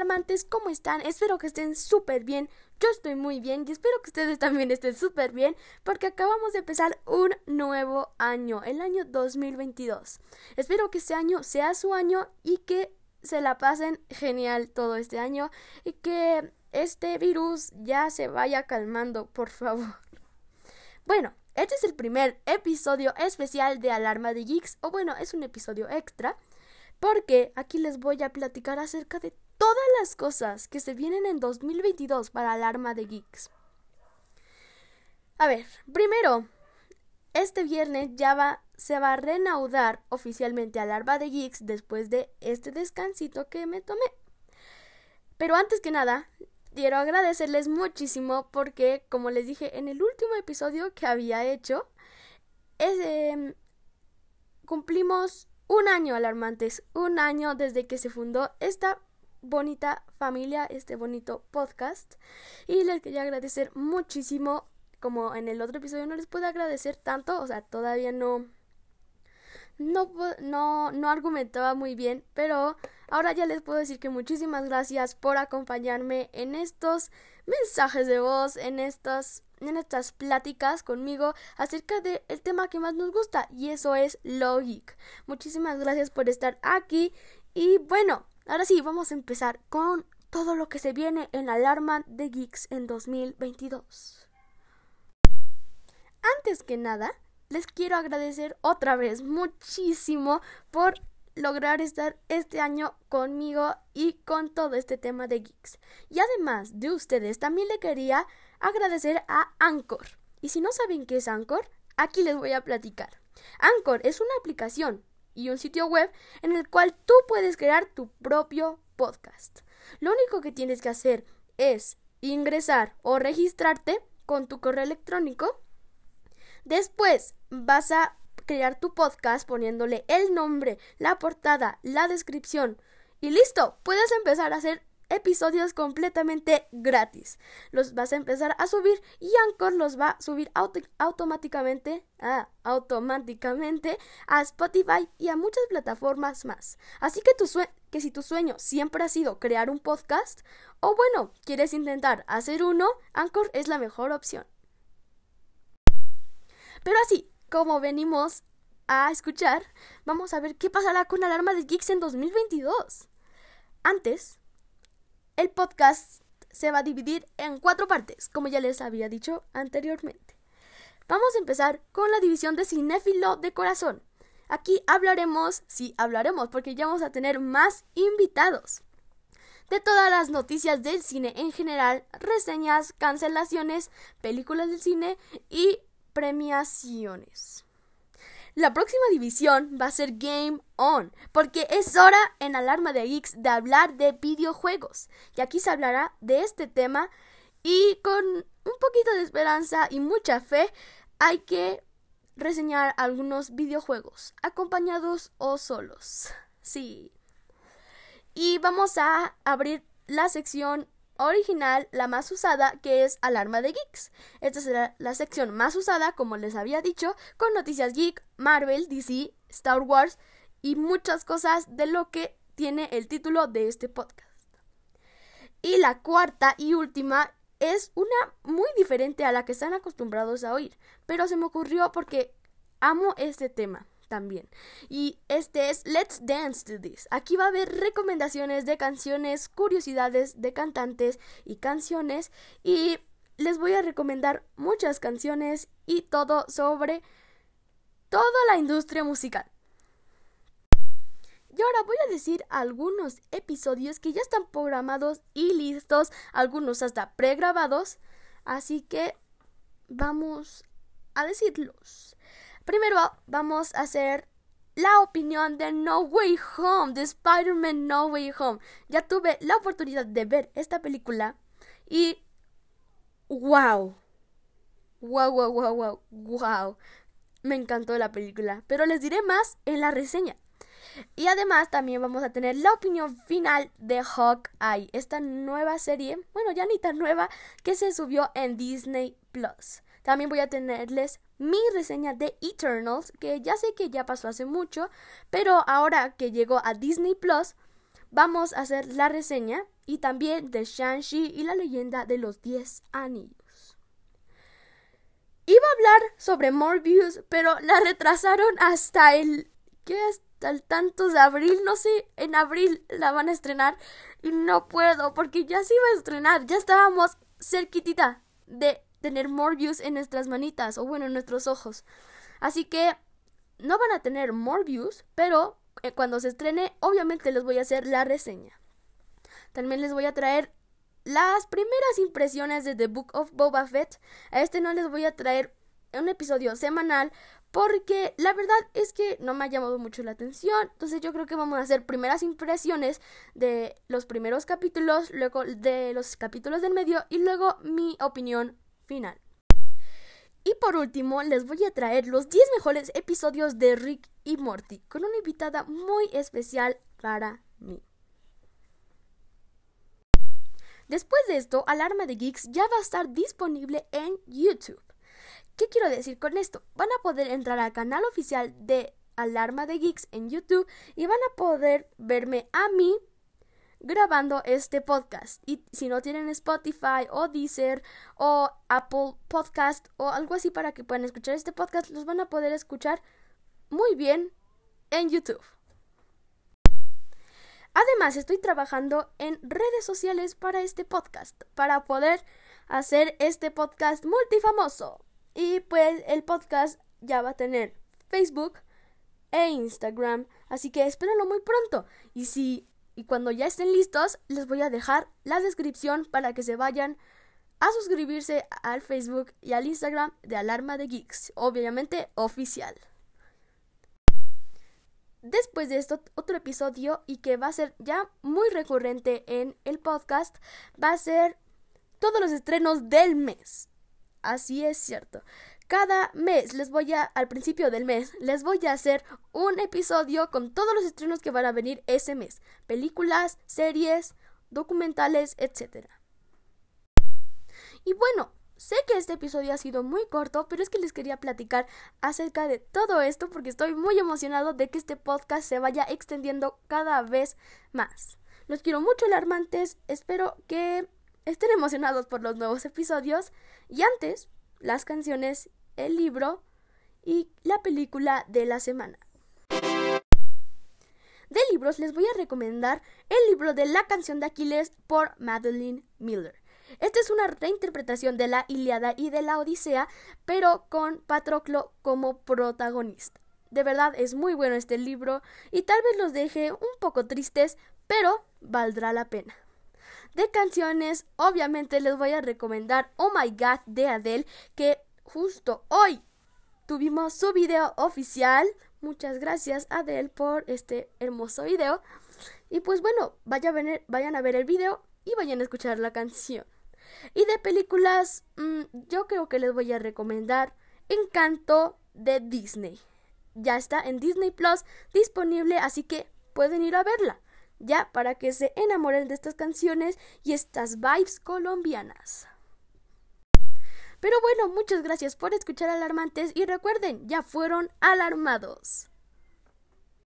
alarmantes, ¿cómo están? Espero que estén súper bien. Yo estoy muy bien y espero que ustedes también estén súper bien porque acabamos de empezar un nuevo año, el año 2022. Espero que este año sea su año y que se la pasen genial todo este año y que este virus ya se vaya calmando, por favor. Bueno, este es el primer episodio especial de Alarma de Geeks, o bueno, es un episodio extra, porque aquí les voy a platicar acerca de todas las cosas que se vienen en 2022 para Alarma de Geeks. A ver, primero, este viernes ya va, se va a reanudar oficialmente Alarma de Geeks después de este descansito que me tomé. Pero antes que nada, quiero agradecerles muchísimo porque, como les dije en el último episodio que había hecho, em, cumplimos un año alarmantes, un año desde que se fundó esta bonita familia, este bonito podcast. Y les quería agradecer muchísimo, como en el otro episodio no les puedo agradecer tanto, o sea, todavía no no, no, no argumentaba muy bien, pero ahora ya les puedo decir que muchísimas gracias por acompañarme en estos mensajes de voz, en estas, en estas pláticas conmigo acerca del tema que más nos gusta, y eso es Logic. Muchísimas gracias por estar aquí, y bueno, ahora sí, vamos a empezar con todo lo que se viene en la alarma de Geeks en 2022. Antes que nada, les quiero agradecer otra vez muchísimo por lograr estar este año conmigo y con todo este tema de geeks. Y además de ustedes, también le quería agradecer a Anchor. Y si no saben qué es Anchor, aquí les voy a platicar. Anchor es una aplicación y un sitio web en el cual tú puedes crear tu propio podcast. Lo único que tienes que hacer es ingresar o registrarte con tu correo electrónico Después vas a crear tu podcast poniéndole el nombre, la portada, la descripción y listo, puedes empezar a hacer episodios completamente gratis. Los vas a empezar a subir y Anchor los va a subir automáticamente, ah, automáticamente a Spotify y a muchas plataformas más. Así que, tu que si tu sueño siempre ha sido crear un podcast o bueno, quieres intentar hacer uno, Anchor es la mejor opción. Pero así, como venimos a escuchar, vamos a ver qué pasará con Alarma de Geeks en 2022. Antes, el podcast se va a dividir en cuatro partes, como ya les había dicho anteriormente. Vamos a empezar con la división de cinéfilo de corazón. Aquí hablaremos, sí, hablaremos, porque ya vamos a tener más invitados. De todas las noticias del cine en general, reseñas, cancelaciones, películas del cine y premiaciones. La próxima división va a ser Game On, porque es hora en Alarma de Geeks de hablar de videojuegos. Y aquí se hablará de este tema y con un poquito de esperanza y mucha fe hay que reseñar algunos videojuegos, acompañados o solos. Sí. Y vamos a abrir la sección original, la más usada, que es Alarma de Geeks. Esta será la sección más usada, como les había dicho, con noticias geek, Marvel, DC, Star Wars y muchas cosas de lo que tiene el título de este podcast. Y la cuarta y última es una muy diferente a la que están acostumbrados a oír, pero se me ocurrió porque amo este tema también. Y este es Let's Dance to This. Aquí va a haber recomendaciones de canciones, curiosidades de cantantes y canciones. Y les voy a recomendar muchas canciones y todo sobre toda la industria musical. Y ahora voy a decir algunos episodios que ya están programados y listos, algunos hasta pregrabados, así que vamos a decirlos. Primero vamos a hacer la opinión de No Way Home, de Spider-Man No Way Home. Ya tuve la oportunidad de ver esta película y wow. Wow, wow, wow, wow, wow. Me encantó la película, pero les diré más en la reseña. Y además también vamos a tener la opinión final de Hawkeye, esta nueva serie, bueno, ya ni tan nueva, que se subió en Disney Plus. También voy a tenerles mi reseña de Eternals, que ya sé que ya pasó hace mucho, pero ahora que llegó a Disney Plus, vamos a hacer la reseña y también de Shang-Chi y la leyenda de los 10 anillos. Iba a hablar sobre Morbius, pero la retrasaron hasta el... ¿Qué? Hasta el tantos de abril, no sé, en abril la van a estrenar y no puedo porque ya se iba a estrenar, ya estábamos cerquitita de tener Morbius en nuestras manitas o bueno, en nuestros ojos. Así que no van a tener Morbius, pero eh, cuando se estrene obviamente les voy a hacer la reseña. También les voy a traer las primeras impresiones de The Book of Boba Fett. A este no les voy a traer un episodio semanal porque la verdad es que no me ha llamado mucho la atención. Entonces yo creo que vamos a hacer primeras impresiones de los primeros capítulos, luego de los capítulos del medio y luego mi opinión final. Y por último, les voy a traer los 10 mejores episodios de Rick y Morty con una invitada muy especial para mí. Después de esto, Alarma de Geeks ya va a estar disponible en YouTube. ¿Qué quiero decir con esto? Van a poder entrar al canal oficial de Alarma de Geeks en YouTube y van a poder verme a mí grabando este podcast. Y si no tienen Spotify o Deezer o Apple Podcast o algo así para que puedan escuchar este podcast, los van a poder escuchar muy bien en YouTube. Además, estoy trabajando en redes sociales para este podcast, para poder hacer este podcast multifamoso. Y pues el podcast ya va a tener Facebook e Instagram, así que espérenlo muy pronto. Y si y cuando ya estén listos, les voy a dejar la descripción para que se vayan a suscribirse al Facebook y al Instagram de Alarma de Geeks, obviamente oficial. Después de esto, otro episodio y que va a ser ya muy recurrente en el podcast, va a ser todos los estrenos del mes. Así es cierto. Cada mes les voy a, al principio del mes, les voy a hacer un episodio con todos los estrenos que van a venir ese mes. Películas, series, documentales, etc. Y bueno, Sé que este episodio ha sido muy corto, pero es que les quería platicar acerca de todo esto porque estoy muy emocionado de que este podcast se vaya extendiendo cada vez más. Los quiero mucho alarmantes, espero que estén emocionados por los nuevos episodios y antes las canciones, el libro y la película de la semana. De libros les voy a recomendar el libro de La canción de Aquiles por Madeline Miller. Esta es una reinterpretación de la Iliada y de la Odisea, pero con Patroclo como protagonista. De verdad es muy bueno este libro y tal vez los deje un poco tristes, pero valdrá la pena. De canciones, obviamente les voy a recomendar Oh My God de Adele, que justo hoy tuvimos su video oficial. Muchas gracias Adele por este hermoso video. Y pues bueno, vayan a ver el video y vayan a escuchar la canción. Y de películas, mm, yo creo que les voy a recomendar Encanto de Disney. Ya está en Disney Plus disponible, así que pueden ir a verla. Ya para que se enamoren de estas canciones y estas vibes colombianas. Pero bueno, muchas gracias por escuchar Alarmantes y recuerden, ya fueron alarmados.